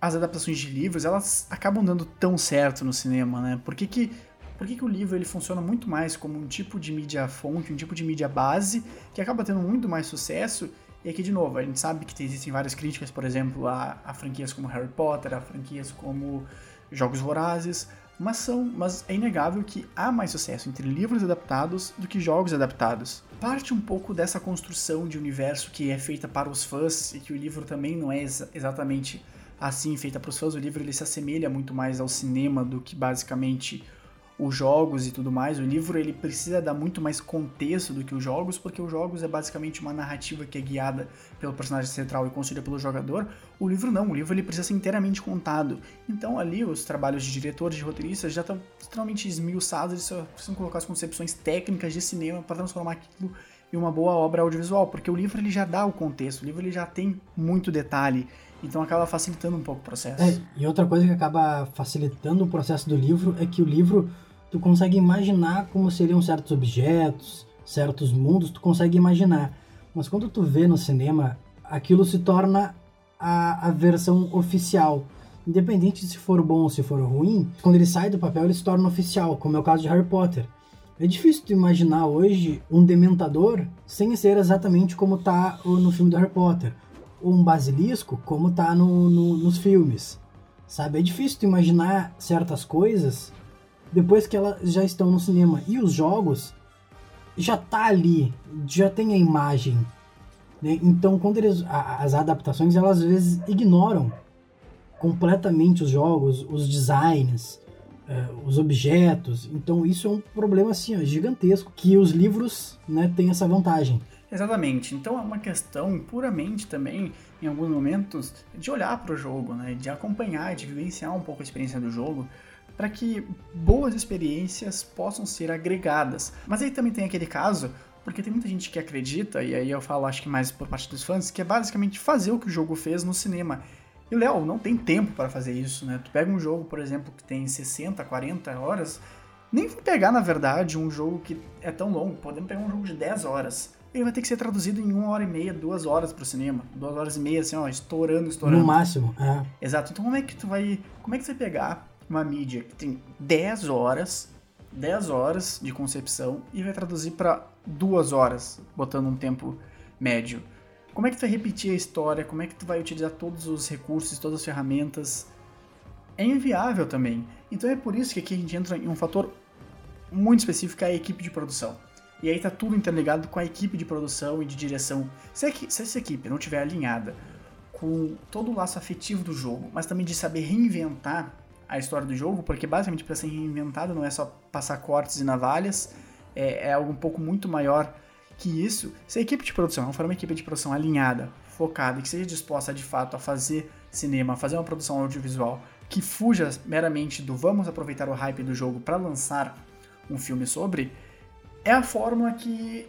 as adaptações de livros, elas acabam dando tão certo no cinema, né? Por que que por que, que o livro ele funciona muito mais como um tipo de mídia fonte, um tipo de mídia base, que acaba tendo muito mais sucesso. E aqui, de novo, a gente sabe que existem várias críticas, por exemplo, a, a franquias como Harry Potter, a franquias como Jogos Vorazes, mas, são, mas é inegável que há mais sucesso entre livros adaptados do que jogos adaptados. Parte um pouco dessa construção de universo que é feita para os fãs e que o livro também não é ex exatamente assim feita para os fãs. O livro ele se assemelha muito mais ao cinema do que basicamente os jogos e tudo mais. O livro ele precisa dar muito mais contexto do que os jogos, porque os jogos é basicamente uma narrativa que é guiada pelo personagem central e construída pelo jogador. O livro não, o livro ele precisa ser inteiramente contado. Então ali os trabalhos de diretores, de roteiristas já estão extremamente esmiuçados, eles só precisam colocar as concepções técnicas de cinema para transformar aquilo em uma boa obra audiovisual, porque o livro ele já dá o contexto, o livro ele já tem muito detalhe. Então acaba facilitando um pouco o processo. É, e outra coisa que acaba facilitando o processo do livro é que o livro tu consegue imaginar como seriam certos objetos, certos mundos, tu consegue imaginar. Mas quando tu vê no cinema, aquilo se torna a, a versão oficial. Independente se for bom ou se for ruim, quando ele sai do papel ele se torna oficial, como é o caso de Harry Potter. É difícil tu imaginar hoje um dementador sem ser exatamente como tá no filme do Harry Potter, um basilisco como tá no, no, nos filmes. Sabe? É difícil tu imaginar certas coisas depois que elas já estão no cinema. E os jogos já tá ali, já tem a imagem. Né? Então, quando eles as adaptações, elas às vezes ignoram completamente os jogos, os designs, uh, os objetos. Então, isso é um problema assim, ó, gigantesco que os livros, né, têm essa vantagem. Exatamente. Então é uma questão puramente também, em alguns momentos, de olhar para o jogo, né? de acompanhar, de vivenciar um pouco a experiência do jogo, para que boas experiências possam ser agregadas. Mas aí também tem aquele caso, porque tem muita gente que acredita, e aí eu falo acho que mais por parte dos fãs, que é basicamente fazer o que o jogo fez no cinema. E, Léo, não tem tempo para fazer isso, né? Tu pega um jogo, por exemplo, que tem 60, 40 horas, nem vou pegar, na verdade, um jogo que é tão longo. Podemos pegar um jogo de 10 horas. Ele vai ter que ser traduzido em uma hora e meia, duas horas pro cinema. Duas horas e meia, assim, ó, estourando, estourando. No máximo, é. Exato. Então como é que tu vai. Como é que você vai pegar uma mídia que tem 10 horas, 10 horas de concepção e vai traduzir para duas horas, botando um tempo médio? Como é que tu vai repetir a história? Como é que tu vai utilizar todos os recursos, todas as ferramentas? É inviável também. Então é por isso que aqui a gente entra em um fator muito específica é a equipe de produção. E aí tá tudo interligado com a equipe de produção e de direção. Se, se essa equipe não tiver alinhada com todo o laço afetivo do jogo, mas também de saber reinventar a história do jogo, porque basicamente para ser reinventado não é só passar cortes e navalhas, é, é algo um pouco muito maior que isso. Se a equipe de produção não for uma equipe de produção alinhada, focada e que seja disposta de fato a fazer cinema, a fazer uma produção audiovisual que fuja meramente do vamos aproveitar o hype do jogo para lançar um filme sobre, é a fórmula que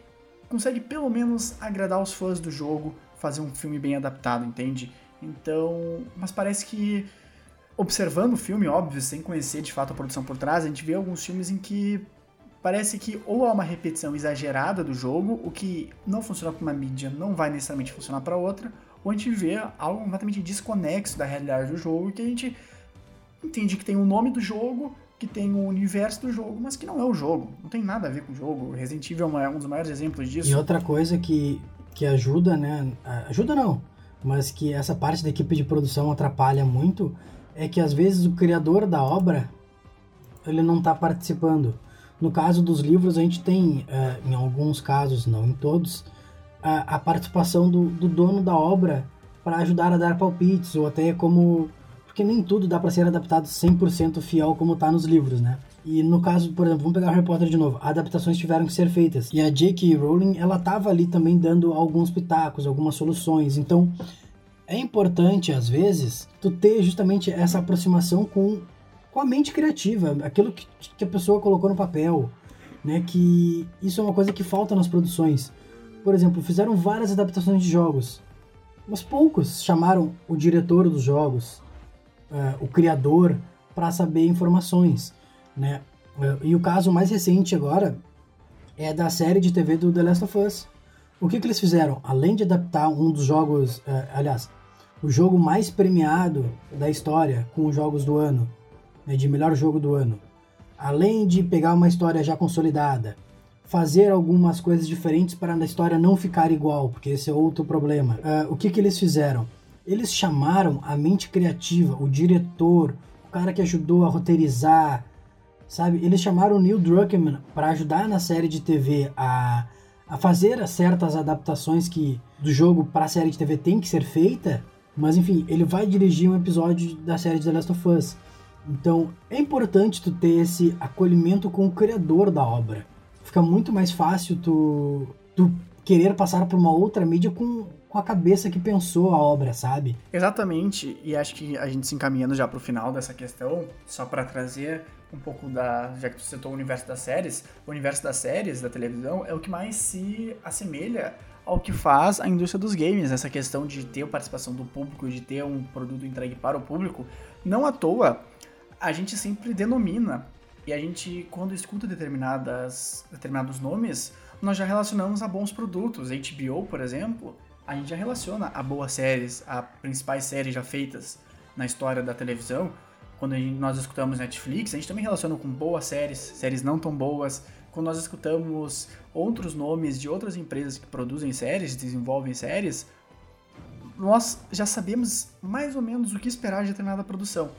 consegue pelo menos agradar os fãs do jogo, fazer um filme bem adaptado, entende? Então, mas parece que observando o filme, óbvio, sem conhecer de fato a produção por trás, a gente vê alguns filmes em que parece que ou há uma repetição exagerada do jogo, o que não funciona para uma mídia não vai necessariamente funcionar para outra, ou a gente vê algo completamente desconexo da realidade do jogo, que a gente entende que tem o nome do jogo, que tem o universo do jogo, mas que não é o jogo. Não tem nada a ver com o jogo. Resident Evil é um dos maiores exemplos disso. E outra coisa que, que ajuda, né? Ajuda não, mas que essa parte da equipe de produção atrapalha muito é que às vezes o criador da obra ele não está participando. No caso dos livros, a gente tem, é, em alguns casos, não em todos, a, a participação do, do dono da obra para ajudar a dar palpites, ou até como porque nem tudo dá para ser adaptado 100% fiel como tá nos livros, né? E no caso, por exemplo, vamos pegar Harry Potter de novo. Adaptações tiveram que ser feitas. E a J.K. Rowling, ela tava ali também dando alguns pitacos, algumas soluções. Então, é importante, às vezes, tu ter justamente essa aproximação com, com a mente criativa, aquilo que, que a pessoa colocou no papel, né? Que isso é uma coisa que falta nas produções. Por exemplo, fizeram várias adaptações de jogos, mas poucos chamaram o diretor dos jogos, uh, o criador para saber informações, né? Uh, e o caso mais recente agora é da série de TV do The Last of Us. O que, que eles fizeram? Além de adaptar um dos jogos, uh, aliás, o jogo mais premiado da história com os jogos do ano, né, de melhor jogo do ano, além de pegar uma história já consolidada, fazer algumas coisas diferentes para a história não ficar igual, porque esse é outro problema. Uh, o que, que eles fizeram? Eles chamaram a mente criativa, o diretor, o cara que ajudou a roteirizar, sabe? Eles chamaram o Neil Druckmann para ajudar na série de TV a, a fazer certas adaptações que do jogo para a série de TV tem que ser feita, mas enfim, ele vai dirigir um episódio da série de The Last of Us. Então, é importante tu ter esse acolhimento com o criador da obra. Fica muito mais fácil tu, tu querer passar por uma outra mídia com com a cabeça que pensou a obra, sabe? Exatamente, e acho que a gente se encaminhando já pro final dessa questão, só para trazer um pouco da. Já que tu citou o universo das séries, o universo das séries, da televisão, é o que mais se assemelha ao que faz a indústria dos games, essa questão de ter a participação do público, de ter um produto entregue para o público. Não à toa, a gente sempre denomina, e a gente, quando escuta determinadas, determinados nomes, nós já relacionamos a bons produtos. HBO, por exemplo, a gente já relaciona a boas séries, a principais séries já feitas na história da televisão. Quando gente, nós escutamos Netflix, a gente também relaciona com boas séries, séries não tão boas. Quando nós escutamos outros nomes de outras empresas que produzem séries, desenvolvem séries, nós já sabemos mais ou menos o que esperar de determinada produção.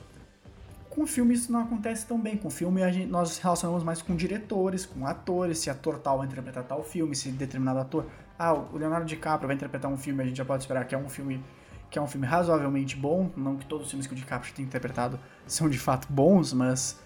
Com filme isso não acontece tão bem. Com filme a gente, nós relacionamos mais com diretores, com atores, se ator tal vai interpretar tal filme, se determinado ator ah, o Leonardo DiCaprio vai interpretar um filme, a gente já pode esperar que é um filme que é um filme razoavelmente bom, não que todos os filmes que o DiCaprio tem interpretado são de fato bons, mas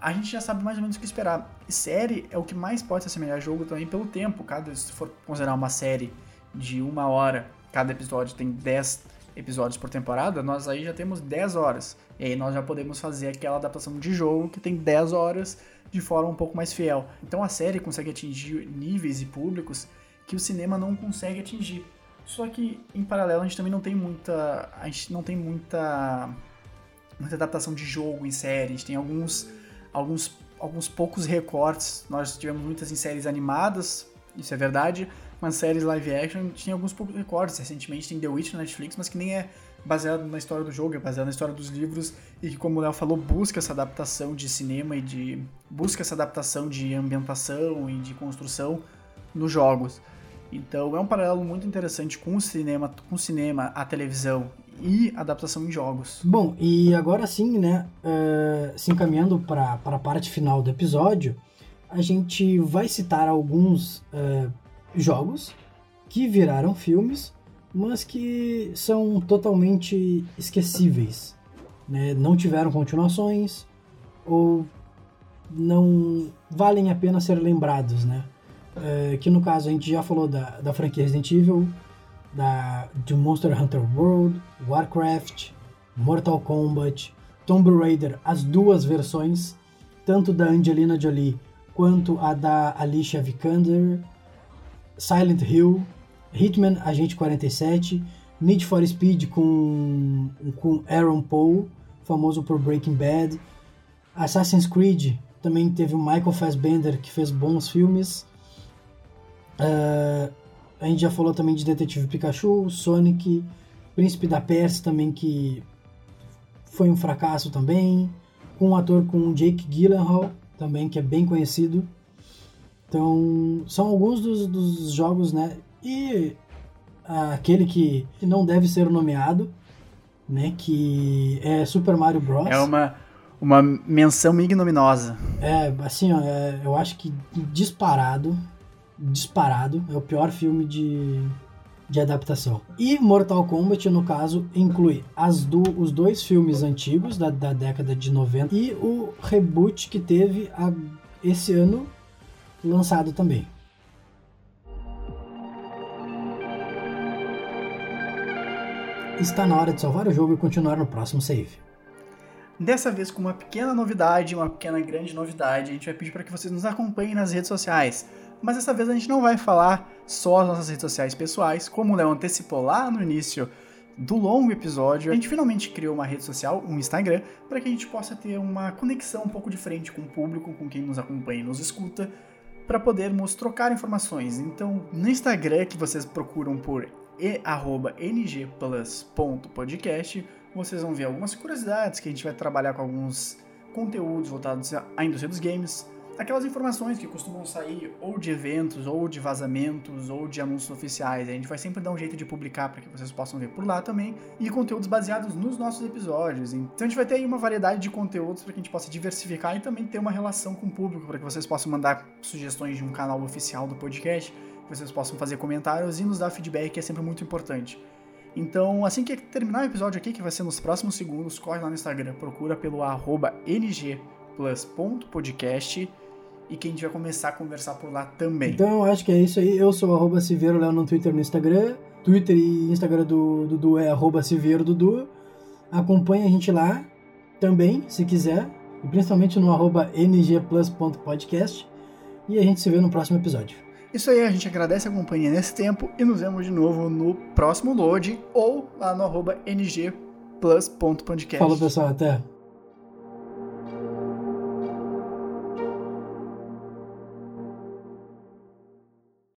a gente já sabe mais ou menos o que esperar. Série é o que mais pode se assemelhar a jogo também pelo tempo. Cada, se for considerar uma série de uma hora, cada episódio tem 10 episódios por temporada, nós aí já temos 10 horas. E aí nós já podemos fazer aquela adaptação de jogo que tem 10 horas de forma um pouco mais fiel. Então a série consegue atingir níveis e públicos que o cinema não consegue atingir. Só que em paralelo a gente também não tem muita. A gente não tem muita. muita adaptação de jogo em séries. Tem alguns. alguns. alguns poucos recortes. Nós tivemos muitas em séries animadas, isso é verdade. Mas séries live action tinha alguns poucos recortes. Recentemente tem The Witch na Netflix, mas que nem é baseado na história do jogo, é baseado na história dos livros e que, como o Léo falou, busca essa adaptação de cinema e de. busca essa adaptação de ambientação e de construção nos jogos. Então é um paralelo muito interessante com o cinema, com o cinema, a televisão e adaptação em jogos. Bom, e agora sim, né, uh, se encaminhando para a parte final do episódio, a gente vai citar alguns uh, jogos que viraram filmes, mas que são totalmente esquecíveis. Né? Não tiveram continuações ou não valem a pena ser lembrados, né? É, que no caso a gente já falou da, da franquia Resident Evil, da, de Monster Hunter World, Warcraft, Mortal Kombat, Tomb Raider, as duas versões, tanto da Angelina Jolie quanto a da Alicia Vikander, Silent Hill, Hitman Agente 47, Need for Speed com, com Aaron Paul, famoso por Breaking Bad, Assassin's Creed também teve o Michael Fassbender que fez bons filmes, Uh, a gente já falou também de Detetive Pikachu, Sonic, Príncipe da Pérsia também, que foi um fracasso também. Com um ator com Jake Gyllenhaal também, que é bem conhecido. Então, são alguns dos, dos jogos, né? E uh, aquele que, que não deve ser nomeado, né? Que é Super Mario Bros. É uma, uma menção ignominosa. É, assim, ó, é, eu acho que disparado disparado, é o pior filme de, de adaptação. E Mortal Kombat, no caso, inclui as do, os dois filmes antigos da, da década de 90 e o reboot que teve a, esse ano lançado também. Está na hora de salvar o jogo e continuar no próximo save. Dessa vez com uma pequena novidade, uma pequena grande novidade, a gente vai pedir para que vocês nos acompanhem nas redes sociais mas dessa vez a gente não vai falar só as nossas redes sociais pessoais, como o Léo antecipou lá no início do longo episódio, a gente finalmente criou uma rede social, um Instagram, para que a gente possa ter uma conexão um pouco diferente com o público, com quem nos acompanha e nos escuta, para podermos trocar informações. Então, no Instagram, que vocês procuram por e@ngplus.podcast, vocês vão ver algumas curiosidades que a gente vai trabalhar com alguns conteúdos voltados à indústria dos games, aquelas informações que costumam sair ou de eventos, ou de vazamentos, ou de anúncios oficiais. A gente vai sempre dar um jeito de publicar para que vocês possam ver por lá também, e conteúdos baseados nos nossos episódios. Então a gente vai ter aí uma variedade de conteúdos para que a gente possa diversificar e também ter uma relação com o público, para que vocês possam mandar sugestões de um canal oficial do podcast, que vocês possam fazer comentários e nos dar feedback, que é sempre muito importante. Então, assim que terminar o episódio aqui, que vai ser nos próximos segundos, corre lá no Instagram, procura pelo arroba e que a gente vai começar a conversar por lá também. Então eu acho que é isso aí. Eu sou arroba Civeiro Léo no Twitter e no Instagram. Twitter e Instagram do Dudu é arroba Civeiro Dudu. Acompanhe a gente lá também, se quiser. E principalmente no arroba ngplus.podcast. E a gente se vê no próximo episódio. Isso aí, a gente agradece a companhia nesse tempo e nos vemos de novo no próximo load ou lá no arroba ngplus.podcast. Falou pessoal, até.